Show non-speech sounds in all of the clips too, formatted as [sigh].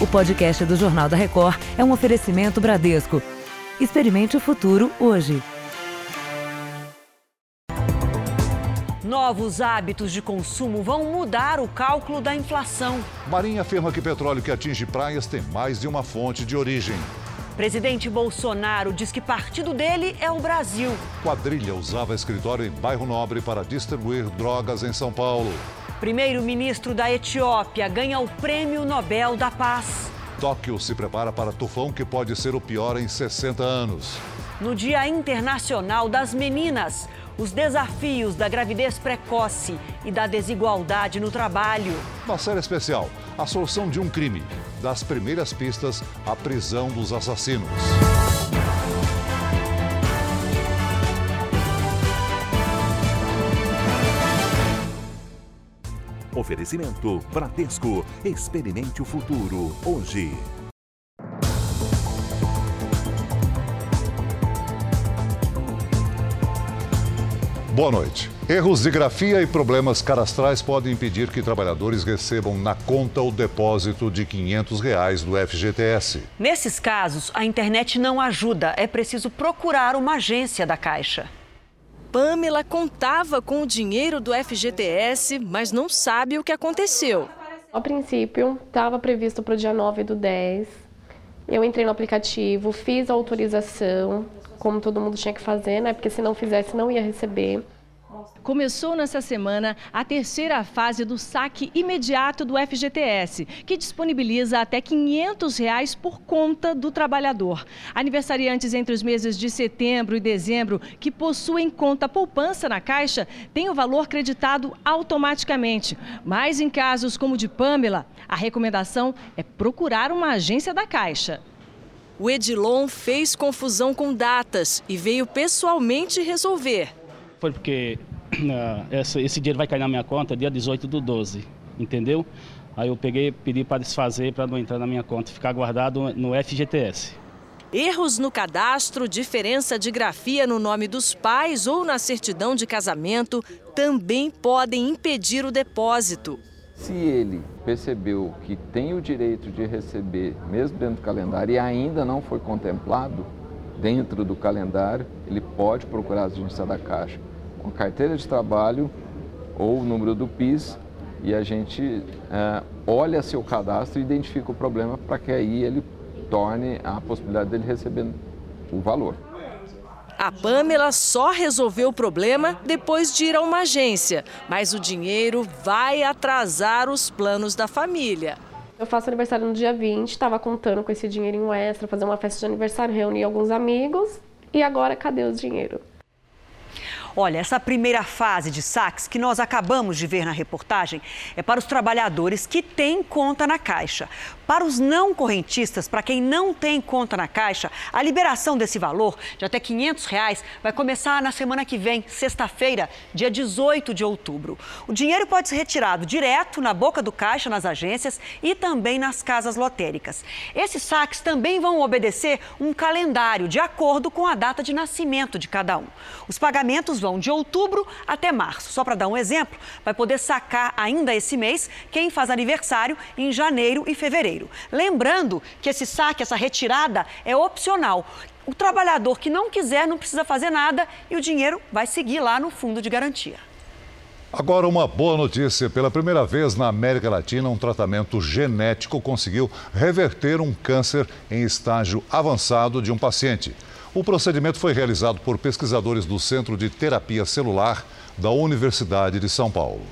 O podcast do Jornal da Record é um oferecimento Bradesco. Experimente o futuro hoje. Novos hábitos de consumo vão mudar o cálculo da inflação. Marinha afirma que petróleo que atinge praias tem mais de uma fonte de origem. Presidente Bolsonaro diz que partido dele é o Brasil. Quadrilha usava escritório em bairro Nobre para distribuir drogas em São Paulo. Primeiro-ministro da Etiópia ganha o Prêmio Nobel da Paz. Tóquio se prepara para tufão que pode ser o pior em 60 anos. No Dia Internacional das Meninas, os desafios da gravidez precoce e da desigualdade no trabalho. Uma série especial, a solução de um crime, das primeiras pistas à prisão dos assassinos. Oferecimento Bradesco. Experimente o futuro hoje. Boa noite. Erros de grafia e problemas cadastrais podem impedir que trabalhadores recebam na conta o depósito de 500 reais do FGTS. Nesses casos, a internet não ajuda. É preciso procurar uma agência da Caixa. Pamela contava com o dinheiro do FGTS, mas não sabe o que aconteceu. A princípio, estava previsto para o dia 9 do 10. Eu entrei no aplicativo, fiz a autorização, como todo mundo tinha que fazer, né? Porque se não fizesse, não ia receber. Começou nessa semana a terceira fase do saque imediato do FGTS, que disponibiliza até 500 reais por conta do trabalhador. Aniversariantes entre os meses de setembro e dezembro que possuem conta poupança na Caixa têm o valor creditado automaticamente. Mas em casos como o de Pamela, a recomendação é procurar uma agência da Caixa. O Edilon fez confusão com datas e veio pessoalmente resolver. Foi porque [clears throat] esse, esse dinheiro vai cair na minha conta dia 18 do 12, entendeu? Aí eu peguei, pedi para desfazer para não entrar na minha conta, ficar guardado no FGTS. Erros no cadastro, diferença de grafia no nome dos pais ou na certidão de casamento também podem impedir o depósito. Se ele percebeu que tem o direito de receber, mesmo dentro do calendário, e ainda não foi contemplado dentro do calendário, ele pode procurar a agência da Caixa com carteira de trabalho ou o número do PIS e a gente é, olha seu cadastro e identifica o problema para que aí ele torne a possibilidade dele receber o valor. A Pamela só resolveu o problema depois de ir a uma agência, mas o dinheiro vai atrasar os planos da família. Eu faço aniversário no dia 20, estava contando com esse dinheirinho extra, fazer uma festa de aniversário, reunir alguns amigos. E agora, cadê o dinheiro? Olha, essa primeira fase de saques que nós acabamos de ver na reportagem é para os trabalhadores que têm conta na Caixa. Para os não correntistas, para quem não tem conta na Caixa, a liberação desse valor de até 500 reais vai começar na semana que vem, sexta-feira, dia 18 de outubro. O dinheiro pode ser retirado direto na boca do caixa nas agências e também nas casas lotéricas. Esses saques também vão obedecer um calendário de acordo com a data de nascimento de cada um. Os pagamentos vão de outubro até março. Só para dar um exemplo, vai poder sacar ainda esse mês quem faz aniversário em janeiro e fevereiro. Lembrando que esse saque, essa retirada é opcional. O trabalhador que não quiser não precisa fazer nada e o dinheiro vai seguir lá no fundo de garantia. Agora, uma boa notícia: pela primeira vez na América Latina, um tratamento genético conseguiu reverter um câncer em estágio avançado de um paciente. O procedimento foi realizado por pesquisadores do Centro de Terapia Celular da Universidade de São Paulo.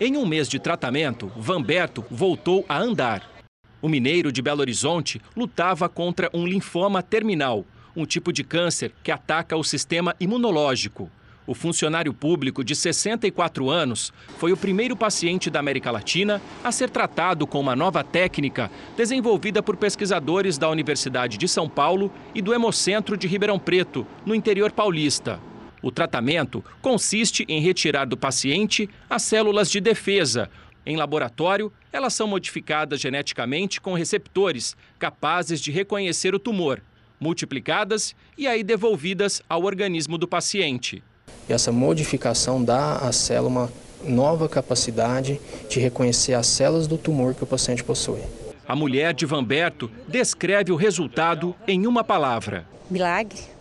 Em um mês de tratamento, Vanberto voltou a andar. O mineiro de Belo Horizonte lutava contra um linfoma terminal, um tipo de câncer que ataca o sistema imunológico. O funcionário público de 64 anos foi o primeiro paciente da América Latina a ser tratado com uma nova técnica desenvolvida por pesquisadores da Universidade de São Paulo e do Hemocentro de Ribeirão Preto, no interior paulista. O tratamento consiste em retirar do paciente as células de defesa, em laboratório, elas são modificadas geneticamente com receptores capazes de reconhecer o tumor, multiplicadas e aí devolvidas ao organismo do paciente. Essa modificação dá à célula uma nova capacidade de reconhecer as células do tumor que o paciente possui. A mulher de Vanberto descreve o resultado em uma palavra: milagre.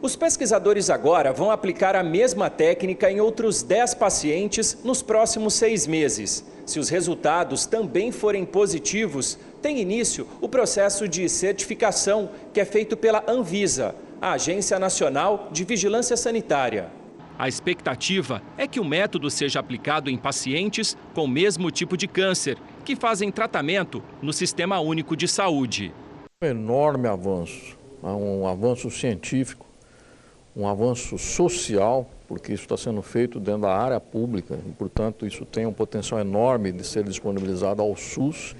Os pesquisadores agora vão aplicar a mesma técnica em outros 10 pacientes nos próximos seis meses. Se os resultados também forem positivos, tem início o processo de certificação que é feito pela Anvisa, a Agência Nacional de Vigilância Sanitária. A expectativa é que o método seja aplicado em pacientes com o mesmo tipo de câncer, que fazem tratamento no Sistema Único de Saúde. Um enorme avanço, um avanço científico, um avanço social, porque isso está sendo feito dentro da área pública e, portanto, isso tem um potencial enorme de ser disponibilizado ao SUS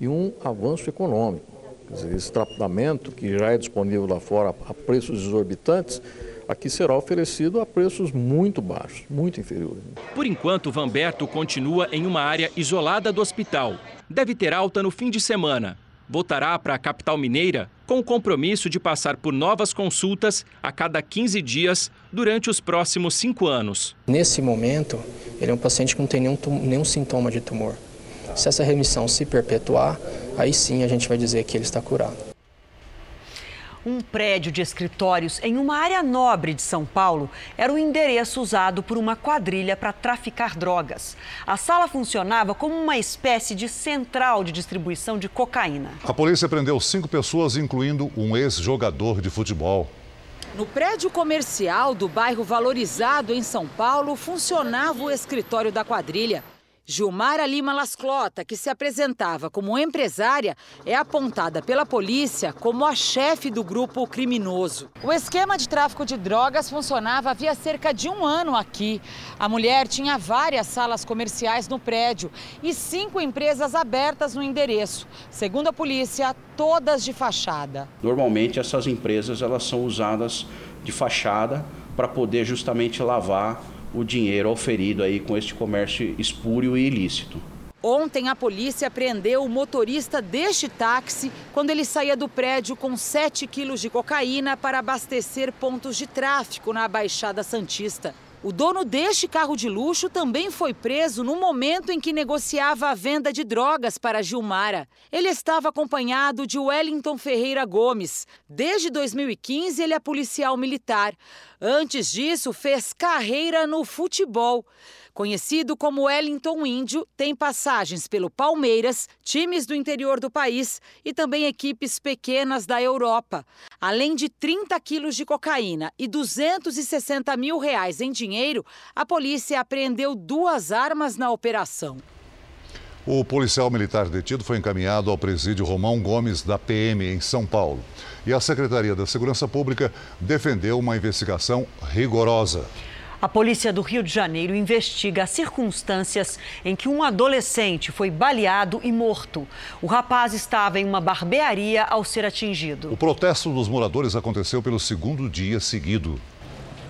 e um avanço econômico. Dizer, esse tratamento que já é disponível lá fora a preços exorbitantes, aqui será oferecido a preços muito baixos, muito inferiores. Por enquanto, Vanberto continua em uma área isolada do hospital. Deve ter alta no fim de semana. Voltará para a capital mineira com o compromisso de passar por novas consultas a cada 15 dias durante os próximos cinco anos. Nesse momento, ele é um paciente que não tem nenhum, nenhum sintoma de tumor. Se essa remissão se perpetuar, aí sim a gente vai dizer que ele está curado. Um prédio de escritórios em uma área nobre de São Paulo era o endereço usado por uma quadrilha para traficar drogas. A sala funcionava como uma espécie de central de distribuição de cocaína. A polícia prendeu cinco pessoas, incluindo um ex-jogador de futebol. No prédio comercial do bairro Valorizado, em São Paulo, funcionava o escritório da quadrilha. Gilmara Lima Lasclota, que se apresentava como empresária, é apontada pela polícia como a chefe do grupo criminoso. O esquema de tráfico de drogas funcionava havia cerca de um ano aqui. A mulher tinha várias salas comerciais no prédio e cinco empresas abertas no endereço. Segundo a polícia, todas de fachada. Normalmente essas empresas elas são usadas de fachada para poder justamente lavar o dinheiro oferido aí com este comércio espúrio e ilícito. Ontem a polícia prendeu o motorista deste táxi quando ele saía do prédio com 7 quilos de cocaína para abastecer pontos de tráfico na Baixada Santista. O dono deste carro de luxo também foi preso no momento em que negociava a venda de drogas para Gilmara. Ele estava acompanhado de Wellington Ferreira Gomes. Desde 2015, ele é policial militar. Antes disso, fez carreira no futebol. Conhecido como Wellington Índio, tem passagens pelo Palmeiras, times do interior do país e também equipes pequenas da Europa. Além de 30 quilos de cocaína e 260 mil reais em dinheiro, a polícia apreendeu duas armas na operação. O policial militar detido foi encaminhado ao presídio Romão Gomes da PM em São Paulo. E a Secretaria da Segurança Pública defendeu uma investigação rigorosa. A polícia do Rio de Janeiro investiga as circunstâncias em que um adolescente foi baleado e morto. O rapaz estava em uma barbearia ao ser atingido. O protesto dos moradores aconteceu pelo segundo dia seguido.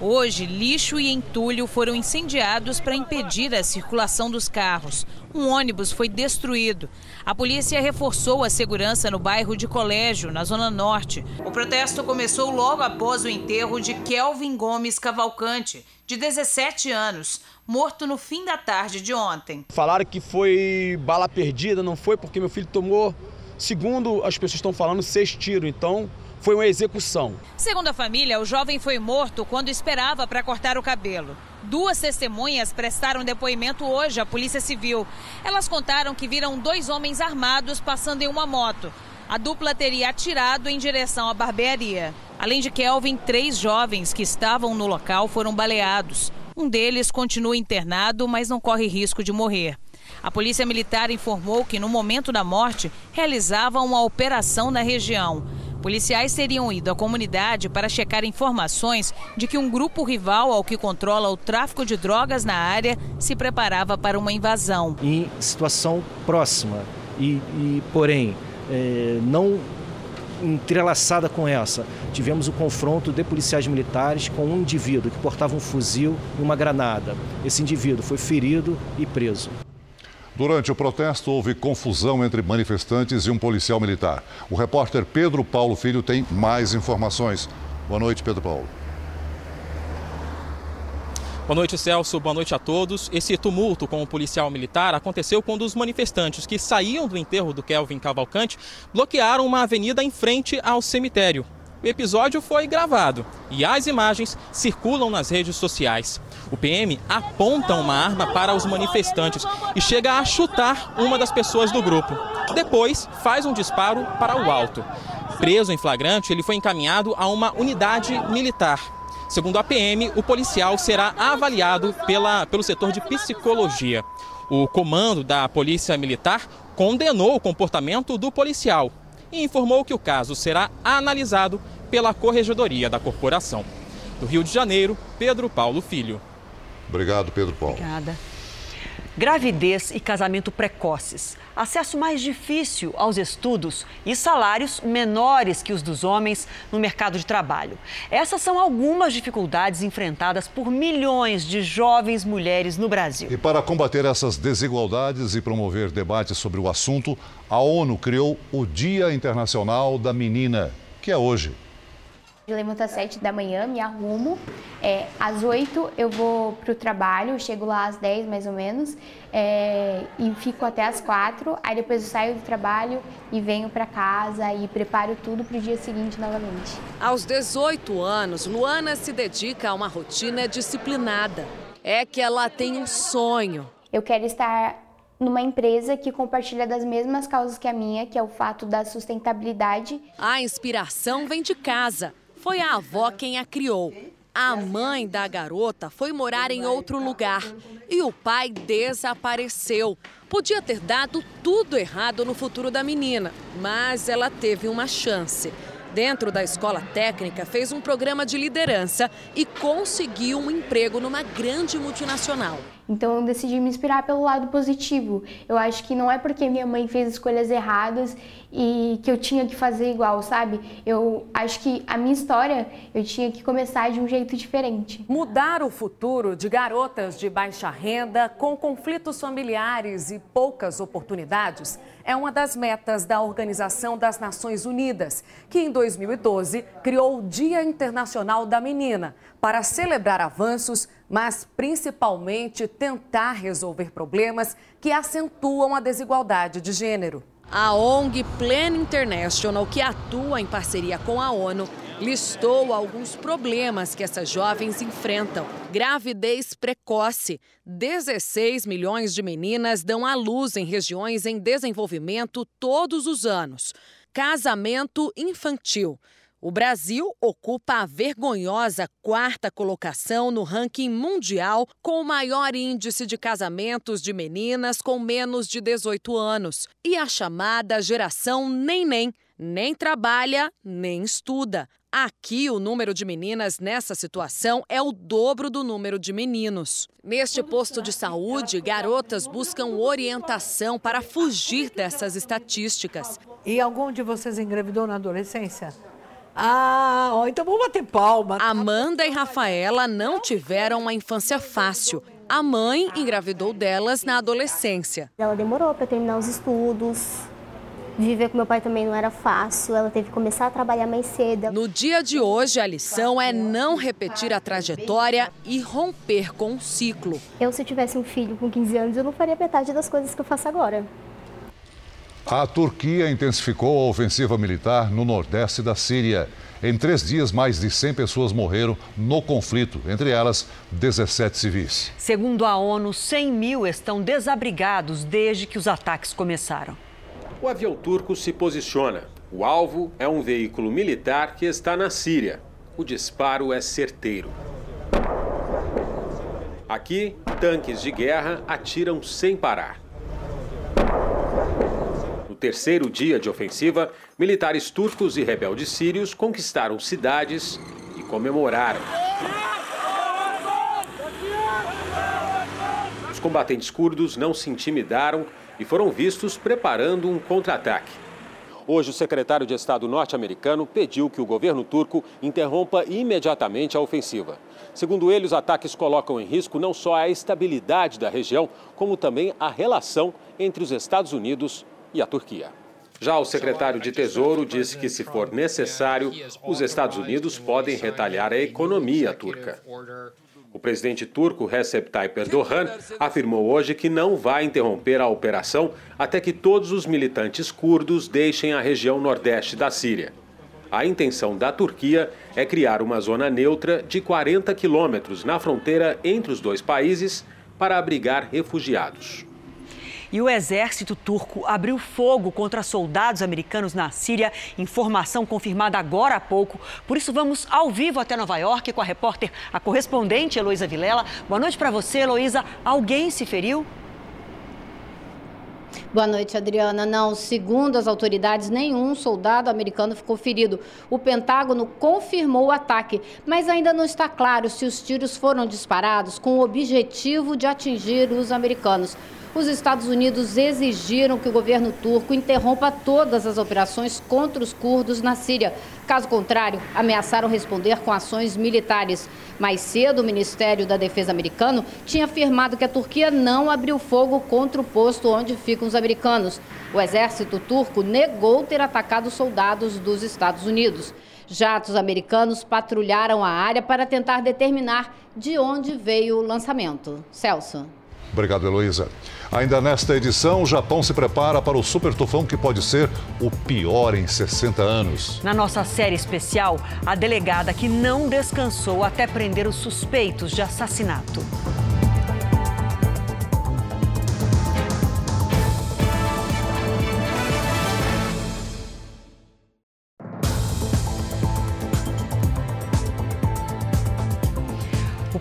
Hoje, lixo e entulho foram incendiados para impedir a circulação dos carros. Um ônibus foi destruído. A polícia reforçou a segurança no bairro de Colégio, na Zona Norte. O protesto começou logo após o enterro de Kelvin Gomes Cavalcante, de 17 anos, morto no fim da tarde de ontem. Falaram que foi bala perdida, não foi porque meu filho tomou, segundo as pessoas estão falando, seis tiros. Então, foi uma execução. Segundo a família, o jovem foi morto quando esperava para cortar o cabelo. Duas testemunhas prestaram depoimento hoje à Polícia Civil. Elas contaram que viram dois homens armados passando em uma moto. A dupla teria atirado em direção à barbearia. Além de Kelvin, três jovens que estavam no local foram baleados. Um deles continua internado, mas não corre risco de morrer. A Polícia Militar informou que, no momento da morte, realizava uma operação na região. Policiais teriam ido à comunidade para checar informações de que um grupo rival ao que controla o tráfico de drogas na área se preparava para uma invasão. Em situação próxima e, e porém, é, não entrelaçada com essa, tivemos o confronto de policiais militares com um indivíduo que portava um fuzil e uma granada. Esse indivíduo foi ferido e preso. Durante o protesto, houve confusão entre manifestantes e um policial militar. O repórter Pedro Paulo Filho tem mais informações. Boa noite, Pedro Paulo. Boa noite, Celso. Boa noite a todos. Esse tumulto com o policial militar aconteceu quando os manifestantes que saíam do enterro do Kelvin Cavalcante bloquearam uma avenida em frente ao cemitério. O episódio foi gravado e as imagens circulam nas redes sociais. O PM aponta uma arma para os manifestantes e chega a chutar uma das pessoas do grupo. Depois, faz um disparo para o alto. Preso em flagrante, ele foi encaminhado a uma unidade militar. Segundo a PM, o policial será avaliado pela, pelo setor de psicologia. O comando da Polícia Militar condenou o comportamento do policial e informou que o caso será analisado pela Corregedoria da Corporação. Do Rio de Janeiro, Pedro Paulo Filho. Obrigado, Pedro Paulo. Obrigada. Gravidez e casamento precoces, acesso mais difícil aos estudos e salários menores que os dos homens no mercado de trabalho. Essas são algumas dificuldades enfrentadas por milhões de jovens mulheres no Brasil. E para combater essas desigualdades e promover debates sobre o assunto, a ONU criou o Dia Internacional da Menina, que é hoje. Eu levanto às 7 da manhã, me arrumo. É, às 8 eu vou para o trabalho, chego lá às 10 mais ou menos, é, e fico até às 4. Aí depois eu saio do trabalho e venho para casa e preparo tudo para o dia seguinte novamente. Aos 18 anos, Luana se dedica a uma rotina disciplinada. É que ela tem um sonho. Eu quero estar numa empresa que compartilha das mesmas causas que a minha, que é o fato da sustentabilidade. A inspiração vem de casa. Foi a avó quem a criou. A mãe da garota foi morar em outro lugar e o pai desapareceu. Podia ter dado tudo errado no futuro da menina, mas ela teve uma chance. Dentro da escola técnica, fez um programa de liderança e conseguiu um emprego numa grande multinacional. Então eu decidi me inspirar pelo lado positivo. Eu acho que não é porque minha mãe fez escolhas erradas e que eu tinha que fazer igual, sabe? Eu acho que a minha história eu tinha que começar de um jeito diferente. Mudar o futuro de garotas de baixa renda com conflitos familiares e poucas oportunidades é uma das metas da Organização das Nações Unidas, que em 2012 criou o Dia Internacional da Menina para celebrar avanços, mas principalmente tentar resolver problemas que acentuam a desigualdade de gênero. A ONG Plan International, que atua em parceria com a ONU, listou alguns problemas que essas jovens enfrentam. Gravidez precoce. 16 milhões de meninas dão à luz em regiões em desenvolvimento todos os anos. Casamento infantil. O Brasil ocupa a vergonhosa quarta colocação no ranking mundial com o maior índice de casamentos de meninas com menos de 18 anos. E a chamada geração nem-nem, nem trabalha, nem estuda. Aqui, o número de meninas nessa situação é o dobro do número de meninos. Neste posto de saúde, garotas buscam orientação para fugir dessas estatísticas. E algum de vocês engravidou na adolescência? Ah, ó, então vamos bater palma. Amanda e Rafaela não tiveram uma infância fácil. A mãe engravidou delas na adolescência. Ela demorou para terminar os estudos. Viver com meu pai também não era fácil, ela teve que começar a trabalhar mais cedo. No dia de hoje, a lição é não repetir a trajetória e romper com o ciclo. Eu, se tivesse um filho com 15 anos, eu não faria metade das coisas que eu faço agora. A Turquia intensificou a ofensiva militar no nordeste da Síria. Em três dias, mais de 100 pessoas morreram no conflito, entre elas 17 civis. Segundo a ONU, 100 mil estão desabrigados desde que os ataques começaram. O avião turco se posiciona. O alvo é um veículo militar que está na Síria. O disparo é certeiro. Aqui, tanques de guerra atiram sem parar terceiro dia de ofensiva, militares turcos e rebeldes sírios conquistaram cidades e comemoraram. Os combatentes curdos não se intimidaram e foram vistos preparando um contra-ataque. Hoje, o secretário de Estado norte-americano pediu que o governo turco interrompa imediatamente a ofensiva. Segundo ele, os ataques colocam em risco não só a estabilidade da região, como também a relação entre os Estados Unidos e a Turquia. Já o secretário de Tesouro disse que, se for necessário, os Estados Unidos podem retalhar a economia turca. O presidente turco Recep Tayyip Erdogan afirmou hoje que não vai interromper a operação até que todos os militantes curdos deixem a região nordeste da Síria. A intenção da Turquia é criar uma zona neutra de 40 quilômetros na fronteira entre os dois países para abrigar refugiados. E o exército turco abriu fogo contra soldados americanos na Síria. Informação confirmada agora há pouco. Por isso, vamos ao vivo até Nova York com a repórter, a correspondente Heloísa Vilela. Boa noite para você, Heloísa. Alguém se feriu? Boa noite, Adriana. Não, segundo as autoridades, nenhum soldado americano ficou ferido. O Pentágono confirmou o ataque, mas ainda não está claro se os tiros foram disparados com o objetivo de atingir os americanos os Estados Unidos exigiram que o governo turco interrompa todas as operações contra os curdos na Síria. Caso contrário, ameaçaram responder com ações militares. Mais cedo, o Ministério da Defesa americano tinha afirmado que a Turquia não abriu fogo contra o posto onde ficam os americanos. O exército turco negou ter atacado soldados dos Estados Unidos. Jatos americanos patrulharam a área para tentar determinar de onde veio o lançamento. Celso. Obrigado, Heloísa. Ainda nesta edição, o Japão se prepara para o super tufão que pode ser o pior em 60 anos. Na nossa série especial, a delegada que não descansou até prender os suspeitos de assassinato.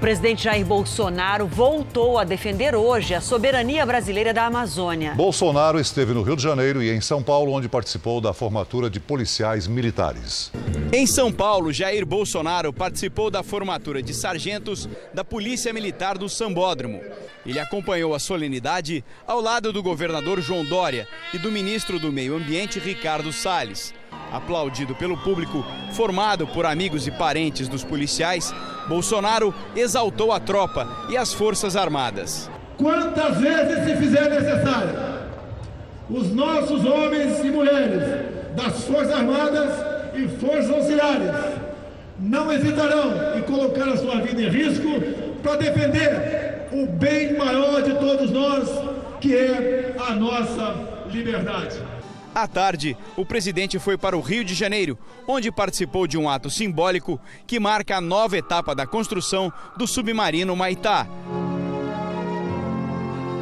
Presidente Jair Bolsonaro voltou a defender hoje a soberania brasileira da Amazônia. Bolsonaro esteve no Rio de Janeiro e em São Paulo, onde participou da formatura de policiais militares. Em São Paulo, Jair Bolsonaro participou da formatura de sargentos da Polícia Militar do Sambódromo. Ele acompanhou a solenidade ao lado do governador João Dória e do ministro do Meio Ambiente, Ricardo Salles. Aplaudido pelo público, formado por amigos e parentes dos policiais, Bolsonaro exaltou a tropa e as Forças Armadas. Quantas vezes se fizer necessário, os nossos homens e mulheres das Forças Armadas e Forças Auxiliares não hesitarão em colocar a sua vida em risco para defender o bem maior de todos nós, que é a nossa liberdade. À tarde, o presidente foi para o Rio de Janeiro, onde participou de um ato simbólico que marca a nova etapa da construção do submarino Maitá.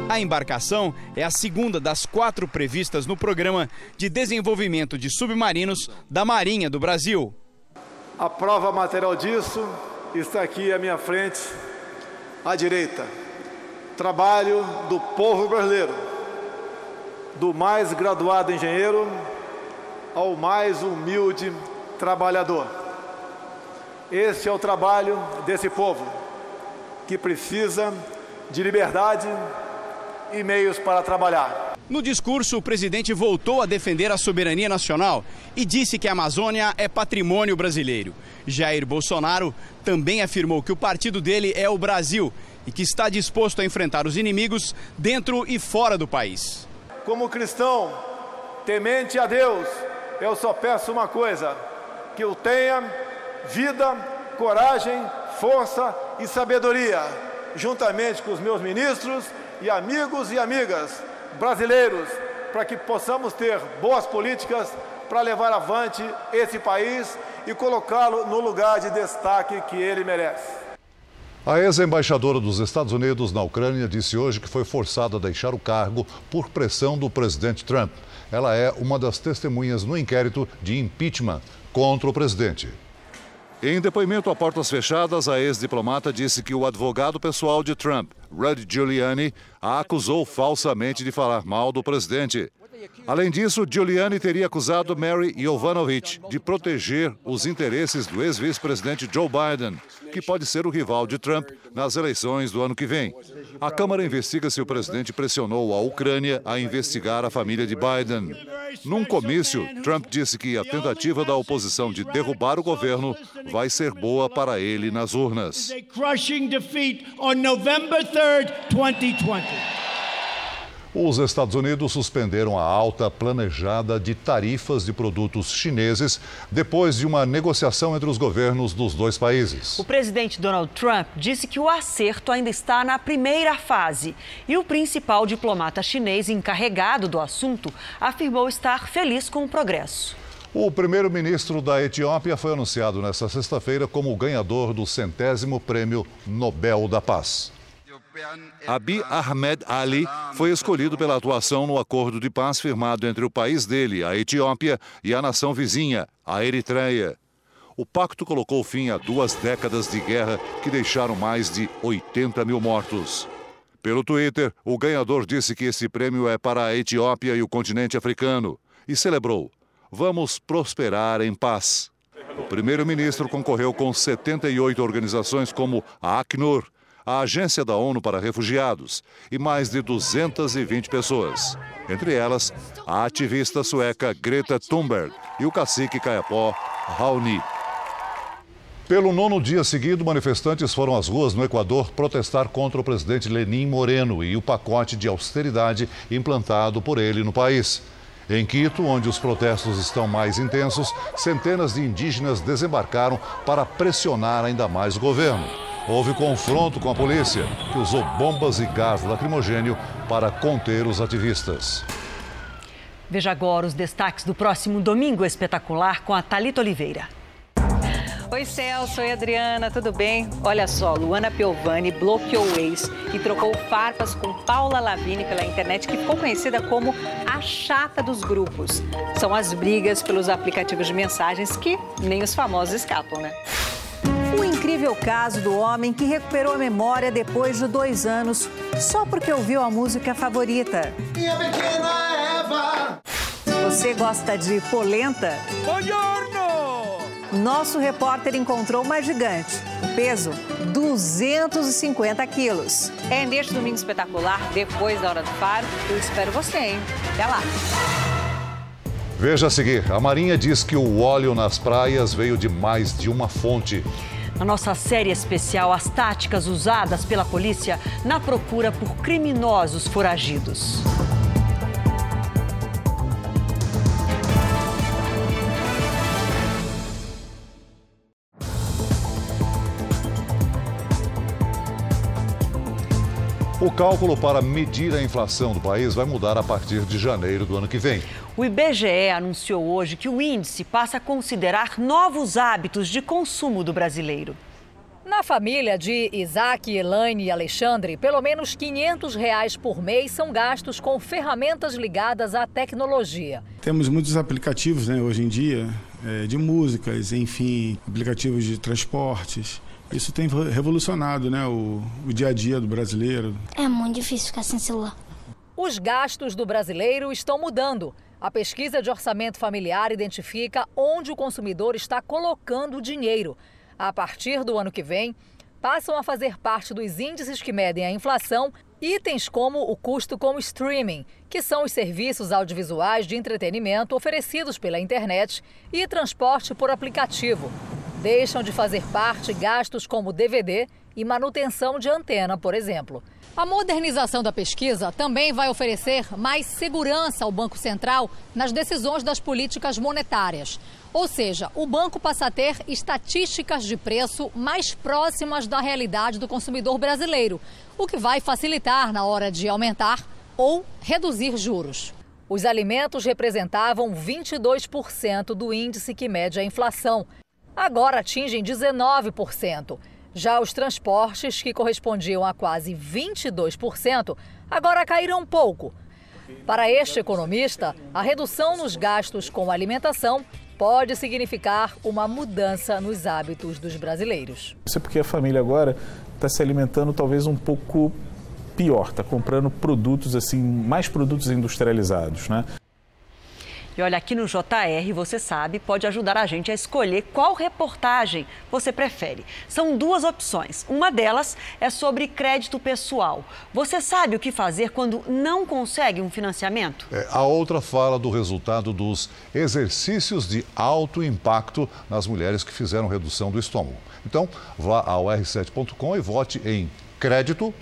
A embarcação é a segunda das quatro previstas no programa de desenvolvimento de submarinos da Marinha do Brasil. A prova material disso está aqui à minha frente, à direita. Trabalho do povo brasileiro do mais graduado engenheiro ao mais humilde trabalhador. Este é o trabalho desse povo, que precisa de liberdade e meios para trabalhar. No discurso, o presidente voltou a defender a soberania nacional e disse que a Amazônia é patrimônio brasileiro. Jair Bolsonaro também afirmou que o partido dele é o Brasil e que está disposto a enfrentar os inimigos dentro e fora do país. Como cristão, temente a Deus, eu só peço uma coisa: que eu tenha vida, coragem, força e sabedoria, juntamente com os meus ministros e amigos e amigas brasileiros, para que possamos ter boas políticas para levar avante esse país e colocá-lo no lugar de destaque que ele merece. A ex-embaixadora dos Estados Unidos na Ucrânia disse hoje que foi forçada a deixar o cargo por pressão do presidente Trump. Ela é uma das testemunhas no inquérito de impeachment contra o presidente. Em depoimento a portas fechadas, a ex-diplomata disse que o advogado pessoal de Trump, Rudy Giuliani, a acusou falsamente de falar mal do presidente. Além disso, Giuliani teria acusado Mary Yovanovitch de proteger os interesses do ex-vice-presidente Joe Biden, que pode ser o rival de Trump nas eleições do ano que vem. A Câmara investiga se o presidente pressionou a Ucrânia a investigar a família de Biden. Num comício, Trump disse que a tentativa da oposição de derrubar o governo vai ser boa para ele nas urnas. Os Estados Unidos suspenderam a alta planejada de tarifas de produtos chineses depois de uma negociação entre os governos dos dois países. O presidente Donald Trump disse que o acerto ainda está na primeira fase e o principal diplomata chinês encarregado do assunto afirmou estar feliz com o progresso. O primeiro-ministro da Etiópia foi anunciado nesta sexta-feira como o ganhador do centésimo prêmio Nobel da Paz. Abiy Ahmed Ali foi escolhido pela atuação no acordo de paz firmado entre o país dele, a Etiópia, e a nação vizinha, a Eritreia. O pacto colocou fim a duas décadas de guerra que deixaram mais de 80 mil mortos. Pelo Twitter, o ganhador disse que esse prêmio é para a Etiópia e o continente africano e celebrou: Vamos prosperar em paz. O primeiro-ministro concorreu com 78 organizações como a Acnur, a Agência da ONU para Refugiados, e mais de 220 pessoas. Entre elas, a ativista sueca Greta Thunberg e o cacique caiapó Raoni. Pelo nono dia seguido, manifestantes foram às ruas no Equador protestar contra o presidente Lenin Moreno e o pacote de austeridade implantado por ele no país. Em Quito, onde os protestos estão mais intensos, centenas de indígenas desembarcaram para pressionar ainda mais o governo. Houve confronto com a polícia, que usou bombas e gás lacrimogênio para conter os ativistas. Veja agora os destaques do próximo Domingo Espetacular com a Talita Oliveira. Oi, Celso. Oi, Adriana. Tudo bem? Olha só, Luana Piovani bloqueou o ex e trocou farpas com Paula Lavini pela internet, que ficou conhecida como a chata dos grupos. São as brigas pelos aplicativos de mensagens que nem os famosos escapam, né? O incrível caso do homem que recuperou a memória depois de dois anos, só porque ouviu a música favorita. Minha pequena Eva. Você gosta de polenta? Buongiorno! Nosso repórter encontrou uma gigante. O peso, 250 quilos. É neste domingo espetacular, depois da hora do faro. Eu espero você, hein? Até lá! Veja a seguir: a Marinha diz que o óleo nas praias veio de mais de uma fonte. Na nossa série especial, as táticas usadas pela polícia na procura por criminosos foragidos. O cálculo para medir a inflação do país vai mudar a partir de janeiro do ano que vem. O IBGE anunciou hoje que o índice passa a considerar novos hábitos de consumo do brasileiro. Na família de Isaac, Elaine e Alexandre, pelo menos 500 reais por mês são gastos com ferramentas ligadas à tecnologia. Temos muitos aplicativos né, hoje em dia, é, de músicas, enfim, aplicativos de transportes. Isso tem revolucionado né, o, o dia a dia do brasileiro. É muito difícil ficar sem celular. Os gastos do brasileiro estão mudando. A pesquisa de orçamento familiar identifica onde o consumidor está colocando o dinheiro. A partir do ano que vem, passam a fazer parte dos índices que medem a inflação itens como o custo com streaming, que são os serviços audiovisuais de entretenimento oferecidos pela internet, e transporte por aplicativo. Deixam de fazer parte gastos como DVD e manutenção de antena, por exemplo. A modernização da pesquisa também vai oferecer mais segurança ao Banco Central nas decisões das políticas monetárias. Ou seja, o banco passa a ter estatísticas de preço mais próximas da realidade do consumidor brasileiro, o que vai facilitar na hora de aumentar ou reduzir juros. Os alimentos representavam 22% do índice que mede a inflação agora atingem 19%. Já os transportes, que correspondiam a quase 22%, agora caíram um pouco. Para este economista, a redução nos gastos com alimentação pode significar uma mudança nos hábitos dos brasileiros. Isso é porque a família agora está se alimentando talvez um pouco pior, está comprando produtos assim, mais produtos industrializados, né? E olha, aqui no JR, você sabe, pode ajudar a gente a escolher qual reportagem você prefere. São duas opções. Uma delas é sobre crédito pessoal. Você sabe o que fazer quando não consegue um financiamento? É, a outra fala do resultado dos exercícios de alto impacto nas mulheres que fizeram redução do estômago. Então, vá ao r7.com e vote em crédito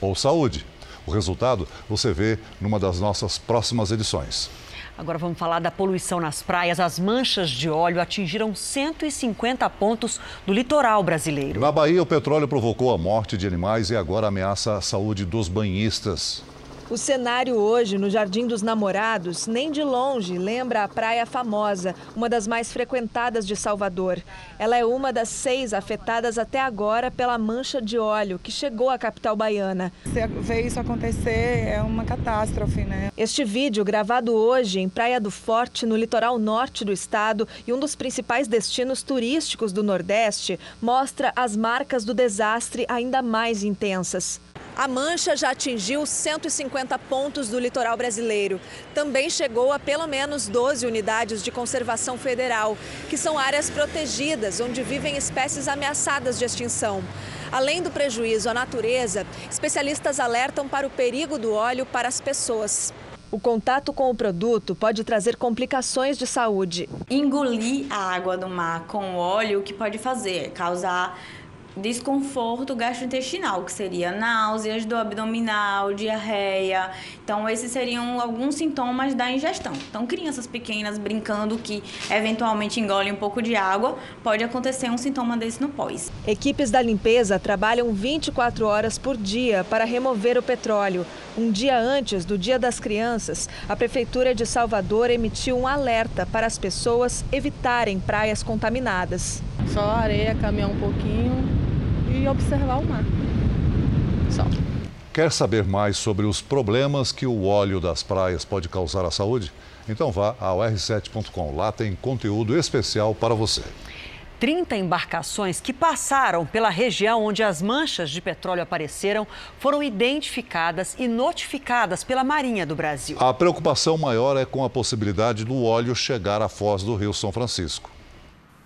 ou saúde. O resultado você vê numa das nossas próximas edições. Agora vamos falar da poluição nas praias. As manchas de óleo atingiram 150 pontos do litoral brasileiro. Na Bahia, o petróleo provocou a morte de animais e agora ameaça a saúde dos banhistas. O cenário hoje no Jardim dos Namorados, nem de longe, lembra a Praia Famosa, uma das mais frequentadas de Salvador. Ela é uma das seis afetadas até agora pela mancha de óleo que chegou à capital baiana. Se ver isso acontecer é uma catástrofe, né? Este vídeo, gravado hoje em Praia do Forte, no litoral norte do estado e um dos principais destinos turísticos do Nordeste, mostra as marcas do desastre ainda mais intensas. A mancha já atingiu 150 pontos do litoral brasileiro. Também chegou a pelo menos 12 unidades de conservação federal, que são áreas protegidas onde vivem espécies ameaçadas de extinção. Além do prejuízo à natureza, especialistas alertam para o perigo do óleo para as pessoas. O contato com o produto pode trazer complicações de saúde. Engolir a água do mar com óleo, o que pode fazer? Causar desconforto gastrointestinal, que seria náuseas do abdominal, diarreia. Então, esses seriam alguns sintomas da ingestão. Então, crianças pequenas brincando que eventualmente engolem um pouco de água, pode acontecer um sintoma desse no pós. Equipes da limpeza trabalham 24 horas por dia para remover o petróleo. Um dia antes do Dia das Crianças, a Prefeitura de Salvador emitiu um alerta para as pessoas evitarem praias contaminadas. Só areia, caminhar um pouquinho, e observar o mar. Só. Quer saber mais sobre os problemas que o óleo das praias pode causar à saúde? Então vá ao r7.com. Lá tem conteúdo especial para você. 30 embarcações que passaram pela região onde as manchas de petróleo apareceram foram identificadas e notificadas pela Marinha do Brasil. A preocupação maior é com a possibilidade do óleo chegar à foz do Rio São Francisco.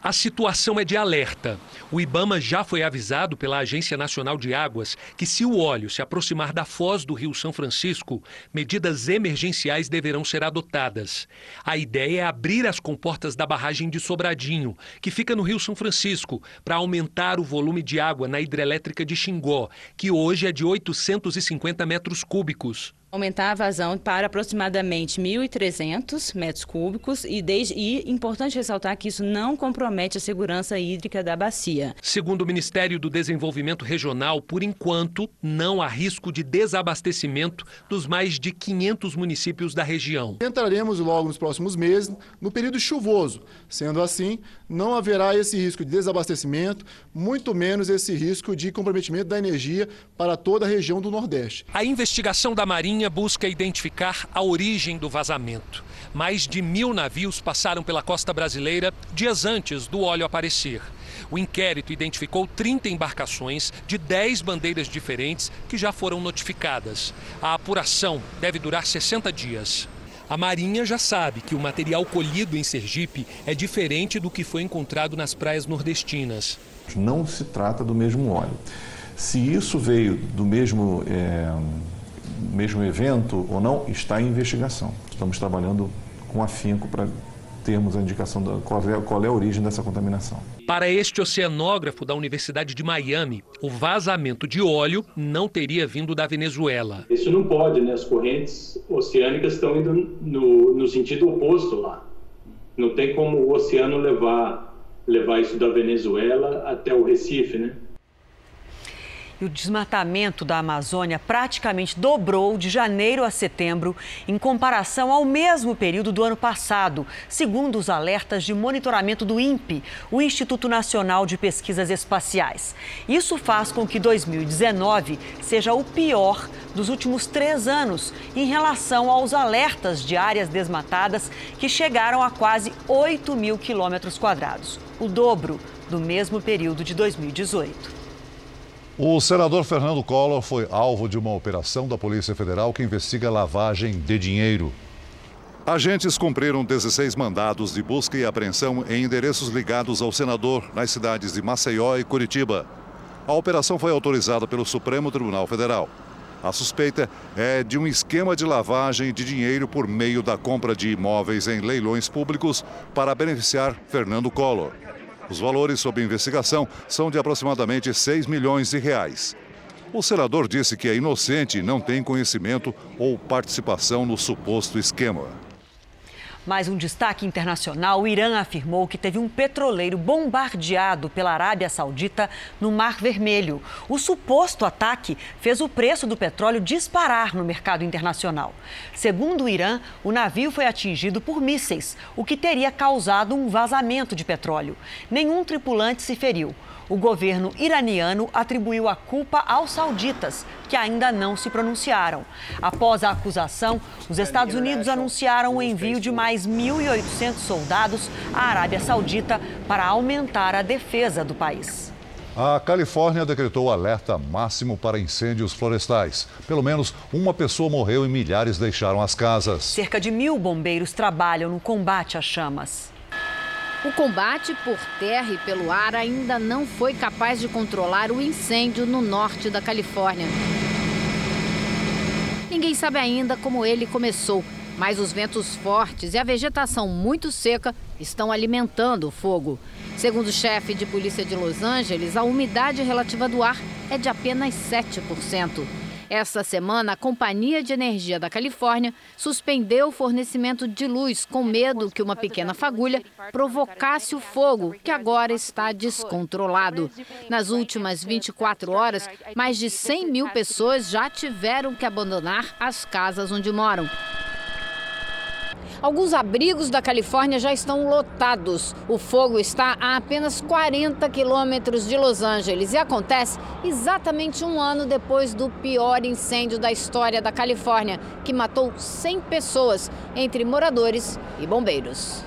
A situação é de alerta. O Ibama já foi avisado pela Agência Nacional de Águas que, se o óleo se aproximar da foz do Rio São Francisco, medidas emergenciais deverão ser adotadas. A ideia é abrir as comportas da barragem de Sobradinho, que fica no Rio São Francisco, para aumentar o volume de água na hidrelétrica de Xingó, que hoje é de 850 metros cúbicos aumentar a vazão para aproximadamente 1.300 metros cúbicos e, desde, e importante ressaltar que isso não compromete a segurança hídrica da bacia. Segundo o Ministério do Desenvolvimento Regional, por enquanto, não há risco de desabastecimento dos mais de 500 municípios da região. Entraremos logo nos próximos meses no período chuvoso. Sendo assim, não haverá esse risco de desabastecimento, muito menos esse risco de comprometimento da energia para toda a região do Nordeste. A investigação da Marinha Marinha busca identificar a origem do vazamento. Mais de mil navios passaram pela costa brasileira dias antes do óleo aparecer. O inquérito identificou 30 embarcações de 10 bandeiras diferentes que já foram notificadas. A apuração deve durar 60 dias. A Marinha já sabe que o material colhido em Sergipe é diferente do que foi encontrado nas praias nordestinas. Não se trata do mesmo óleo. Se isso veio do mesmo. É mesmo evento ou não, está em investigação. Estamos trabalhando com afinco para termos a indicação da qual é, qual é a origem dessa contaminação. Para este oceanógrafo da Universidade de Miami, o vazamento de óleo não teria vindo da Venezuela. Isso não pode, né? As correntes oceânicas estão indo no, no sentido oposto lá. Não tem como o oceano levar, levar isso da Venezuela até o Recife, né? E o desmatamento da Amazônia praticamente dobrou de janeiro a setembro em comparação ao mesmo período do ano passado, segundo os alertas de monitoramento do INPE, o Instituto Nacional de Pesquisas Espaciais. Isso faz com que 2019 seja o pior dos últimos três anos em relação aos alertas de áreas desmatadas que chegaram a quase 8 mil quilômetros quadrados, o dobro do mesmo período de 2018. O senador Fernando Collor foi alvo de uma operação da Polícia Federal que investiga lavagem de dinheiro. Agentes cumpriram 16 mandados de busca e apreensão em endereços ligados ao senador nas cidades de Maceió e Curitiba. A operação foi autorizada pelo Supremo Tribunal Federal. A suspeita é de um esquema de lavagem de dinheiro por meio da compra de imóveis em leilões públicos para beneficiar Fernando Collor. Os valores sob investigação são de aproximadamente 6 milhões de reais. O senador disse que é inocente e não tem conhecimento ou participação no suposto esquema. Mais um destaque internacional: o Irã afirmou que teve um petroleiro bombardeado pela Arábia Saudita no Mar Vermelho. O suposto ataque fez o preço do petróleo disparar no mercado internacional. Segundo o Irã, o navio foi atingido por mísseis, o que teria causado um vazamento de petróleo. Nenhum tripulante se feriu. O governo iraniano atribuiu a culpa aos sauditas, que ainda não se pronunciaram. Após a acusação, os Estados Unidos anunciaram o envio de mais 1.800 soldados à Arábia Saudita para aumentar a defesa do país. A Califórnia decretou alerta máximo para incêndios florestais. Pelo menos uma pessoa morreu e milhares deixaram as casas. Cerca de mil bombeiros trabalham no combate às chamas. O combate por terra e pelo ar ainda não foi capaz de controlar o incêndio no norte da Califórnia. Ninguém sabe ainda como ele começou, mas os ventos fortes e a vegetação muito seca estão alimentando o fogo. Segundo o chefe de polícia de Los Angeles, a umidade relativa do ar é de apenas 7%. Esta semana, a Companhia de Energia da Califórnia suspendeu o fornecimento de luz com medo que uma pequena fagulha provocasse o fogo, que agora está descontrolado. Nas últimas 24 horas, mais de 100 mil pessoas já tiveram que abandonar as casas onde moram. Alguns abrigos da Califórnia já estão lotados. O fogo está a apenas 40 quilômetros de Los Angeles e acontece exatamente um ano depois do pior incêndio da história da Califórnia, que matou 100 pessoas, entre moradores e bombeiros.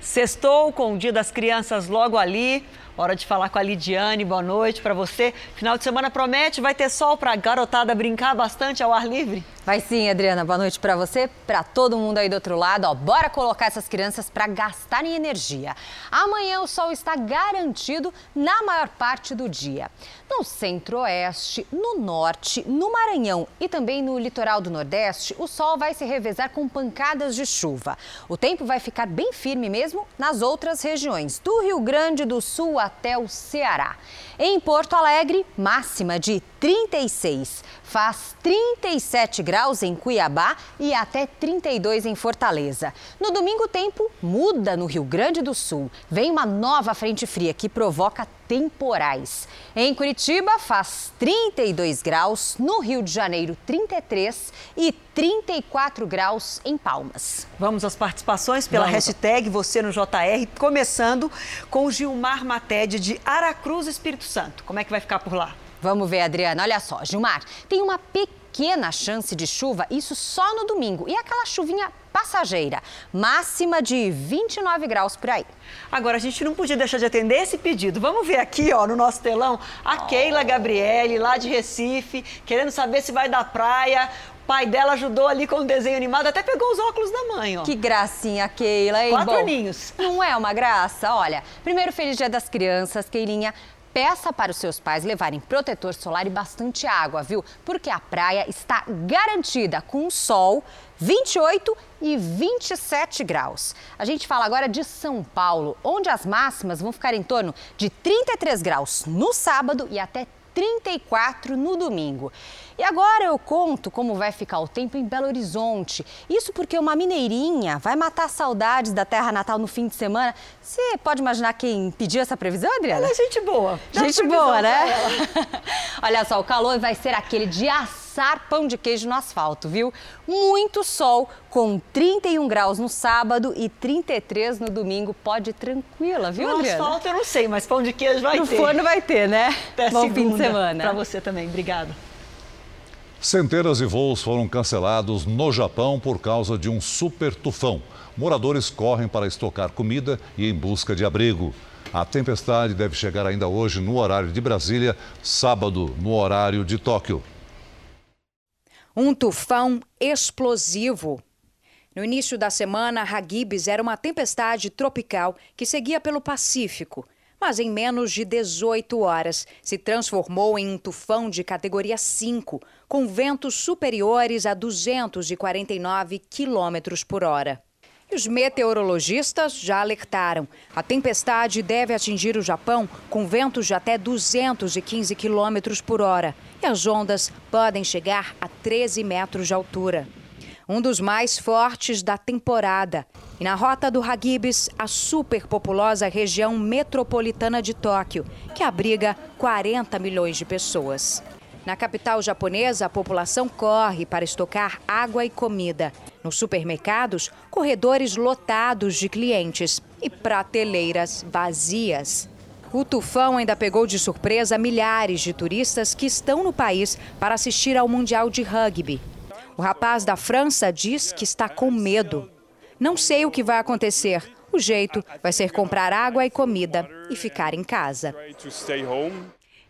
Sextou com o Dia das Crianças logo ali. Hora de falar com a Lidiane. Boa noite para você. Final de semana promete, vai ter sol para a garotada brincar bastante ao ar livre? Vai sim, Adriana. Boa noite para você, para todo mundo aí do outro lado. Ó, bora colocar essas crianças para gastarem energia. Amanhã o sol está garantido na maior parte do dia. No centro-oeste, no norte, no Maranhão e também no litoral do Nordeste, o sol vai se revezar com pancadas de chuva. O tempo vai ficar bem firme mesmo nas outras regiões, do Rio Grande do Sul até o Ceará. Em Porto Alegre, máxima de 36. Faz 37 graus em Cuiabá e até 32 em Fortaleza. No domingo, o tempo muda no Rio Grande do Sul. Vem uma nova frente fria que provoca temporais. Em Curitiba, faz 32 graus, no Rio de Janeiro, 33 e 34 graus em Palmas. Vamos às participações pela Vamos. hashtag Você no JR, começando com o Gilmar Matede de Aracruz, Espírito Santo. Como é que vai ficar por lá? Vamos ver, Adriana. Olha só, Gilmar, tem uma pequena chance de chuva, isso só no domingo. E aquela chuvinha passageira, máxima de 29 graus por aí. Agora, a gente não podia deixar de atender esse pedido. Vamos ver aqui, ó, no nosso telão, a Keila Gabriele, lá de Recife, querendo saber se vai da praia. O pai dela ajudou ali com o desenho animado, até pegou os óculos da mãe, ó. Que gracinha, Keila. hein? Quatro Bom, aninhos. Não é uma graça? Olha, primeiro, feliz dia das crianças, Keilinha. Peça para os seus pais levarem protetor solar e bastante água, viu? Porque a praia está garantida com sol, 28 e 27 graus. A gente fala agora de São Paulo, onde as máximas vão ficar em torno de 33 graus no sábado e até 34 no domingo. E agora eu conto como vai ficar o tempo em Belo Horizonte. Isso porque uma mineirinha vai matar saudades da terra natal no fim de semana. Você pode imaginar quem pediu essa previsão, Adriana? Ela é gente boa. Dá Gente boa, né? [laughs] Olha só, o calor vai ser aquele de pão de queijo no asfalto, viu? Muito sol, com 31 graus no sábado e 33 no domingo. Pode ir tranquila, viu, No Adriana? asfalto eu não sei, mas pão de queijo vai no ter. forno vai ter, né? Até Bom fim de semana. Pra você também. Obrigada. Centenas de voos foram cancelados no Japão por causa de um super tufão. Moradores correm para estocar comida e em busca de abrigo. A tempestade deve chegar ainda hoje no horário de Brasília, sábado no horário de Tóquio. Um tufão explosivo. No início da semana, Hagibis era uma tempestade tropical que seguia pelo Pacífico, mas em menos de 18 horas se transformou em um tufão de categoria 5, com ventos superiores a 249 quilômetros por hora. E os meteorologistas já alertaram. A tempestade deve atingir o Japão com ventos de até 215 quilômetros por hora. E as ondas podem chegar a 13 metros de altura. Um dos mais fortes da temporada. E na rota do Hagibis, a superpopulosa região metropolitana de Tóquio, que abriga 40 milhões de pessoas. Na capital japonesa, a população corre para estocar água e comida. Nos supermercados, corredores lotados de clientes e prateleiras vazias. O tufão ainda pegou de surpresa milhares de turistas que estão no país para assistir ao Mundial de Rugby. O rapaz da França diz que está com medo. Não sei o que vai acontecer. O jeito vai ser comprar água e comida e ficar em casa.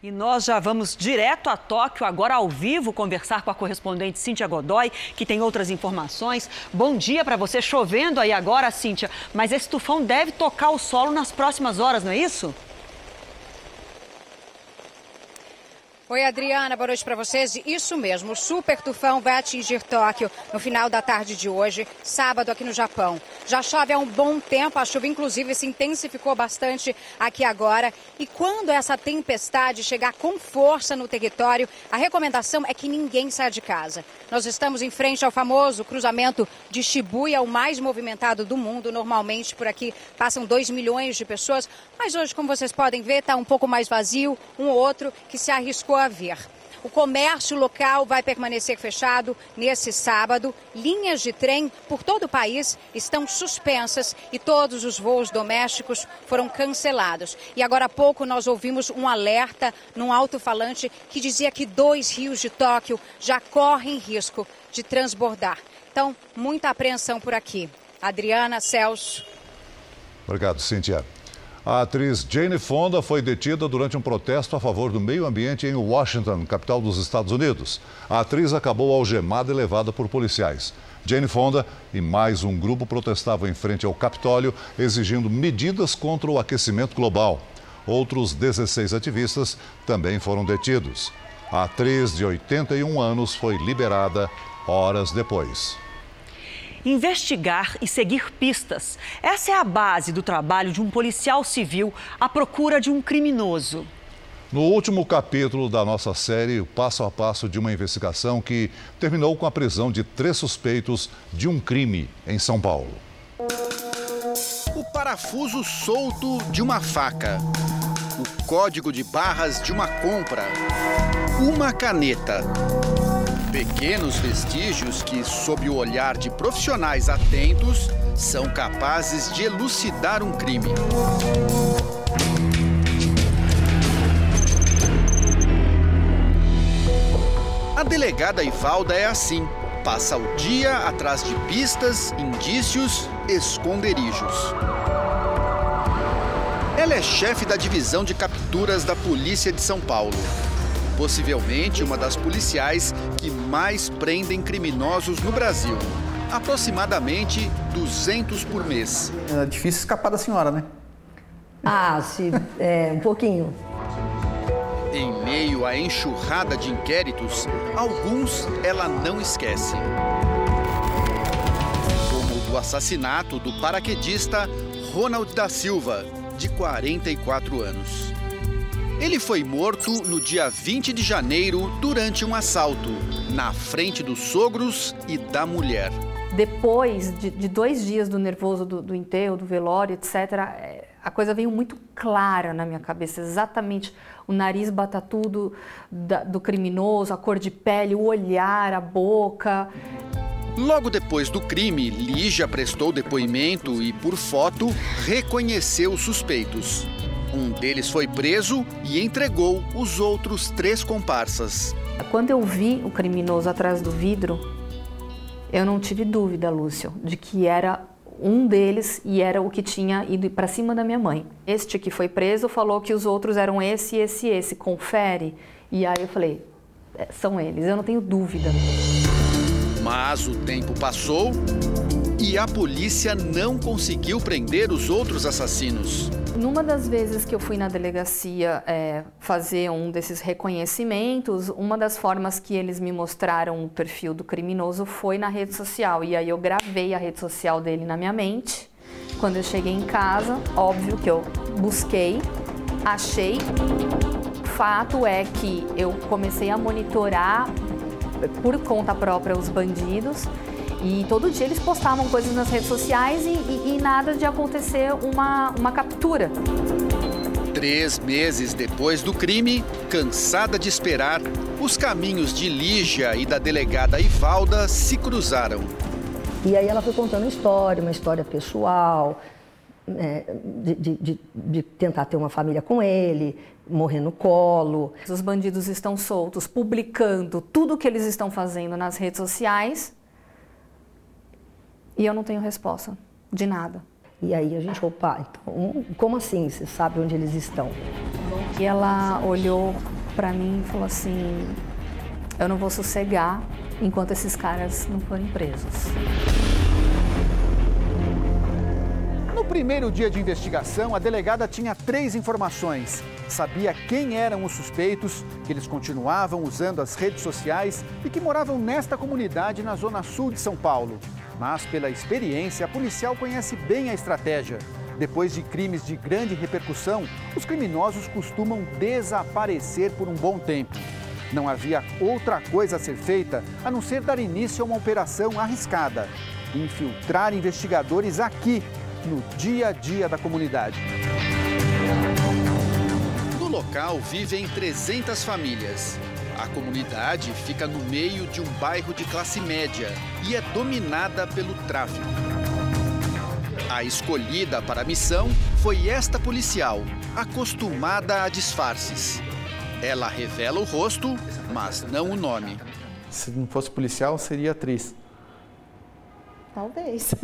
E nós já vamos direto a Tóquio, agora ao vivo, conversar com a correspondente Cíntia Godoy, que tem outras informações. Bom dia para você, chovendo aí agora, Cíntia, mas esse tufão deve tocar o solo nas próximas horas, não é isso? Oi, Adriana, boa noite para vocês. Isso mesmo, o super tufão vai atingir Tóquio no final da tarde de hoje, sábado, aqui no Japão. Já chove há um bom tempo, a chuva, inclusive, se intensificou bastante aqui agora. E quando essa tempestade chegar com força no território, a recomendação é que ninguém saia de casa. Nós estamos em frente ao famoso cruzamento de Shibuya, o mais movimentado do mundo. Normalmente, por aqui passam 2 milhões de pessoas, mas hoje, como vocês podem ver, está um pouco mais vazio. Um ou outro que se arriscou a vir. O comércio local vai permanecer fechado nesse sábado. Linhas de trem por todo o país estão suspensas e todos os voos domésticos foram cancelados. E agora há pouco nós ouvimos um alerta num alto-falante que dizia que dois rios de Tóquio já correm risco de transbordar. Então, muita apreensão por aqui. Adriana, Celso. Obrigado, Cíntia. A atriz Jane Fonda foi detida durante um protesto a favor do meio ambiente em Washington, capital dos Estados Unidos. A atriz acabou algemada e levada por policiais. Jane Fonda e mais um grupo protestavam em frente ao Capitólio, exigindo medidas contra o aquecimento global. Outros 16 ativistas também foram detidos. A atriz de 81 anos foi liberada horas depois investigar e seguir pistas. Essa é a base do trabalho de um policial civil à procura de um criminoso. No último capítulo da nossa série, o passo a passo de uma investigação que terminou com a prisão de três suspeitos de um crime em São Paulo. O parafuso solto de uma faca. O código de barras de uma compra. Uma caneta Pequenos vestígios que, sob o olhar de profissionais atentos, são capazes de elucidar um crime. A delegada Ivalda é assim. Passa o dia atrás de pistas, indícios, esconderijos. Ela é chefe da divisão de capturas da Polícia de São Paulo possivelmente uma das policiais que mais prendem criminosos no Brasil. Aproximadamente 200 por mês. É difícil escapar da senhora, né? Ah, se, é, um pouquinho. Em meio à enxurrada de inquéritos, alguns ela não esquece. Como o do assassinato do paraquedista Ronald da Silva, de 44 anos. Ele foi morto no dia 20 de janeiro durante um assalto, na frente dos sogros e da mulher. Depois de, de dois dias do nervoso do, do enterro, do velório, etc., é, a coisa veio muito clara na minha cabeça, exatamente o nariz batatudo da, do criminoso, a cor de pele, o olhar, a boca. Logo depois do crime, Lígia prestou depoimento e, por foto, reconheceu os suspeitos. Um deles foi preso e entregou os outros três comparsas. Quando eu vi o criminoso atrás do vidro, eu não tive dúvida, Lúcio, de que era um deles e era o que tinha ido para cima da minha mãe. Este que foi preso falou que os outros eram esse, esse, esse. Confere. E aí eu falei, é, são eles, eu não tenho dúvida. Mas o tempo passou e a polícia não conseguiu prender os outros assassinos. Numa das vezes que eu fui na delegacia é, fazer um desses reconhecimentos, uma das formas que eles me mostraram o perfil do criminoso foi na rede social. E aí eu gravei a rede social dele na minha mente. Quando eu cheguei em casa, óbvio que eu busquei, achei. Fato é que eu comecei a monitorar por conta própria os bandidos e todo dia eles postavam coisas nas redes sociais e, e, e nada de acontecer uma, uma captura. Três meses depois do crime, cansada de esperar, os caminhos de Lígia e da delegada Ivalda se cruzaram. E aí ela foi contando história, uma história pessoal, né, de, de, de, tentar ter uma família com ele, morrer no colo. Os bandidos estão soltos, publicando tudo o que eles estão fazendo nas redes sociais e eu não tenho resposta de nada. E aí a gente, opa, então, como assim? Você sabe onde eles estão? E ela olhou para mim e falou assim: eu não vou sossegar enquanto esses caras não forem presos. No primeiro dia de investigação, a delegada tinha três informações. Sabia quem eram os suspeitos, que eles continuavam usando as redes sociais e que moravam nesta comunidade na zona sul de São Paulo. Mas, pela experiência, a policial conhece bem a estratégia. Depois de crimes de grande repercussão, os criminosos costumam desaparecer por um bom tempo. Não havia outra coisa a ser feita a não ser dar início a uma operação arriscada: infiltrar investigadores aqui, no dia a dia da comunidade. No local vivem 300 famílias. A comunidade fica no meio de um bairro de classe média e é dominada pelo tráfico. A escolhida para a missão foi esta policial, acostumada a disfarces. Ela revela o rosto, mas não o nome. Se não fosse policial, seria atriz. Talvez.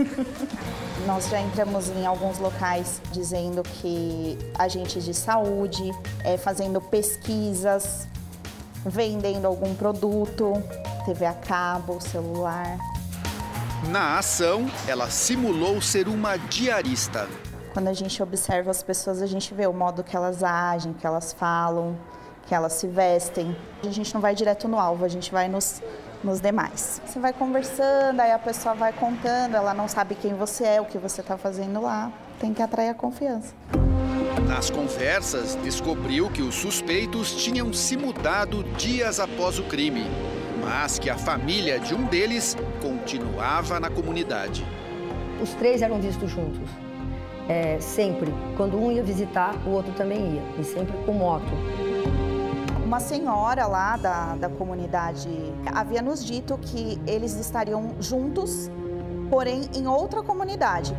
[laughs] Nós já entramos em alguns locais dizendo que agentes de saúde, é, fazendo pesquisas, vendendo algum produto, TV a cabo, celular. Na ação, ela simulou ser uma diarista. Quando a gente observa as pessoas, a gente vê o modo que elas agem, que elas falam, que elas se vestem. A gente não vai direto no alvo, a gente vai nos, nos demais. Você vai conversando, aí a pessoa vai contando, ela não sabe quem você é, o que você está fazendo lá. Tem que atrair a confiança. Nas conversas, descobriu que os suspeitos tinham se mudado dias após o crime, mas que a família de um deles continuava na comunidade. Os três eram vistos juntos. É, sempre. Quando um ia visitar, o outro também ia. E sempre com moto. Uma senhora lá da, da comunidade havia nos dito que eles estariam juntos, porém em outra comunidade.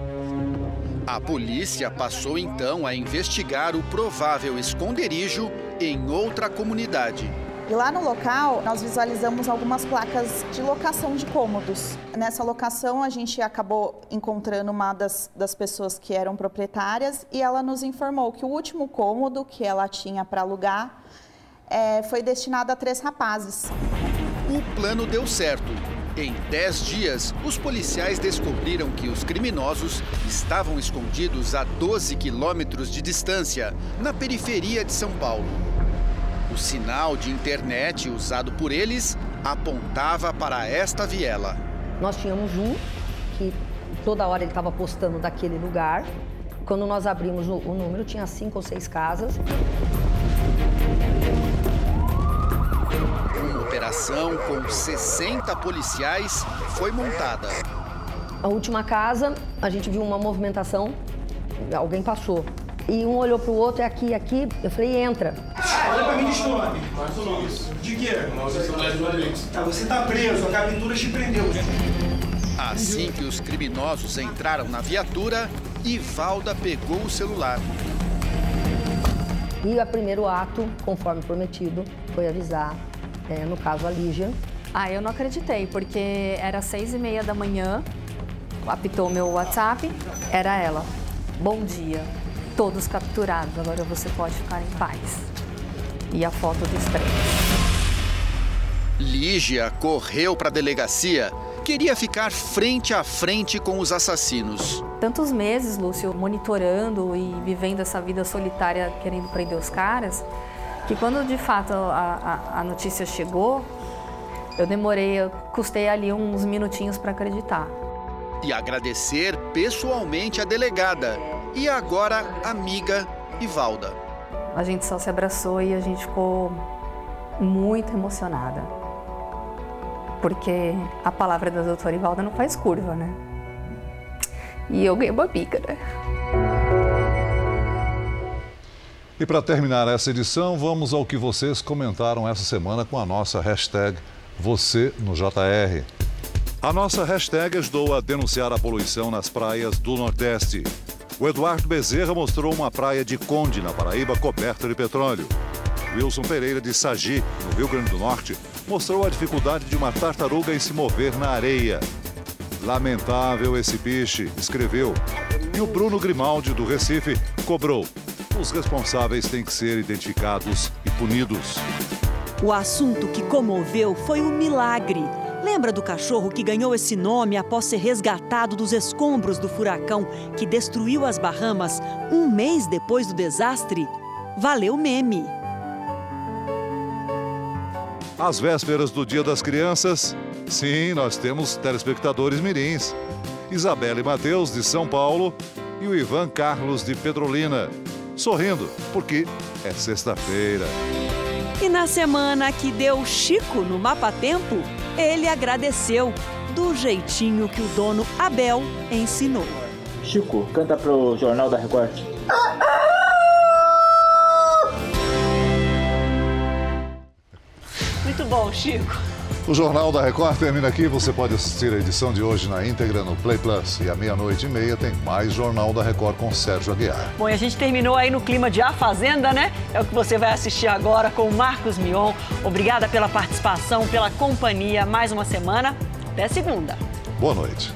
A polícia passou então a investigar o provável esconderijo em outra comunidade. E lá no local, nós visualizamos algumas placas de locação de cômodos. Nessa locação, a gente acabou encontrando uma das, das pessoas que eram proprietárias e ela nos informou que o último cômodo que ela tinha para alugar é, foi destinado a três rapazes. O plano deu certo. Em 10 dias, os policiais descobriram que os criminosos estavam escondidos a 12 quilômetros de distância, na periferia de São Paulo. O sinal de internet usado por eles apontava para esta viela. Nós tínhamos um que toda hora ele estava postando daquele lugar. Quando nós abrimos o, número, tinha cinco ou seis casas. Operação com 60 policiais foi montada. A última casa, a gente viu uma movimentação, alguém passou. E um olhou pro outro, é aqui, aqui. Eu falei, entra. Olha pra mim de nome. Mais o nome. De quê? Ah, você tá preso, a captura te prendeu. Assim que os criminosos entraram na viatura, Ivalda pegou o celular. E o primeiro ato, conforme prometido, foi avisar, é, no caso, a Lígia. Ah, eu não acreditei, porque era seis e meia da manhã, apitou meu WhatsApp, era ela. Bom dia, todos capturados, agora você pode ficar em paz. E a foto dos três. Lígia correu para a delegacia queria ficar frente a frente com os assassinos. Tantos meses, Lúcio, monitorando e vivendo essa vida solitária, querendo prender os caras, que quando de fato a, a, a notícia chegou, eu demorei, eu custei ali uns minutinhos para acreditar. E agradecer pessoalmente a delegada e agora amiga Ivalda. A gente só se abraçou e a gente ficou muito emocionada. Porque a palavra da doutora Ivalda não faz curva, né? E eu ganhei uma bica, né? E para terminar essa edição, vamos ao que vocês comentaram essa semana com a nossa hashtag Você no JR. A nossa hashtag ajudou a denunciar a poluição nas praias do Nordeste. O Eduardo Bezerra mostrou uma praia de Conde, na Paraíba, coberta de petróleo. Wilson Pereira, de Sagi, no Rio Grande do Norte, mostrou a dificuldade de uma tartaruga em se mover na areia. Lamentável esse piche, escreveu. E o Bruno Grimaldi, do Recife, cobrou. Os responsáveis têm que ser identificados e punidos. O assunto que comoveu foi o milagre. Lembra do cachorro que ganhou esse nome após ser resgatado dos escombros do furacão que destruiu as Bahamas um mês depois do desastre? Valeu meme. Às vésperas do Dia das Crianças, sim, nós temos telespectadores mirins. Isabela e Matheus, de São Paulo, e o Ivan Carlos, de Petrolina. Sorrindo, porque é sexta-feira. E na semana que deu Chico no Mapa Tempo, ele agradeceu do jeitinho que o dono Abel ensinou. Chico, canta pro Jornal da Record. Muito bom, Chico. O Jornal da Record termina aqui. Você pode assistir a edição de hoje na íntegra no Play Plus. E à meia-noite e meia tem mais Jornal da Record com Sérgio Aguiar. Bom, e a gente terminou aí no clima de A Fazenda, né? É o que você vai assistir agora com o Marcos Mion. Obrigada pela participação, pela companhia. Mais uma semana. Até segunda. Boa noite.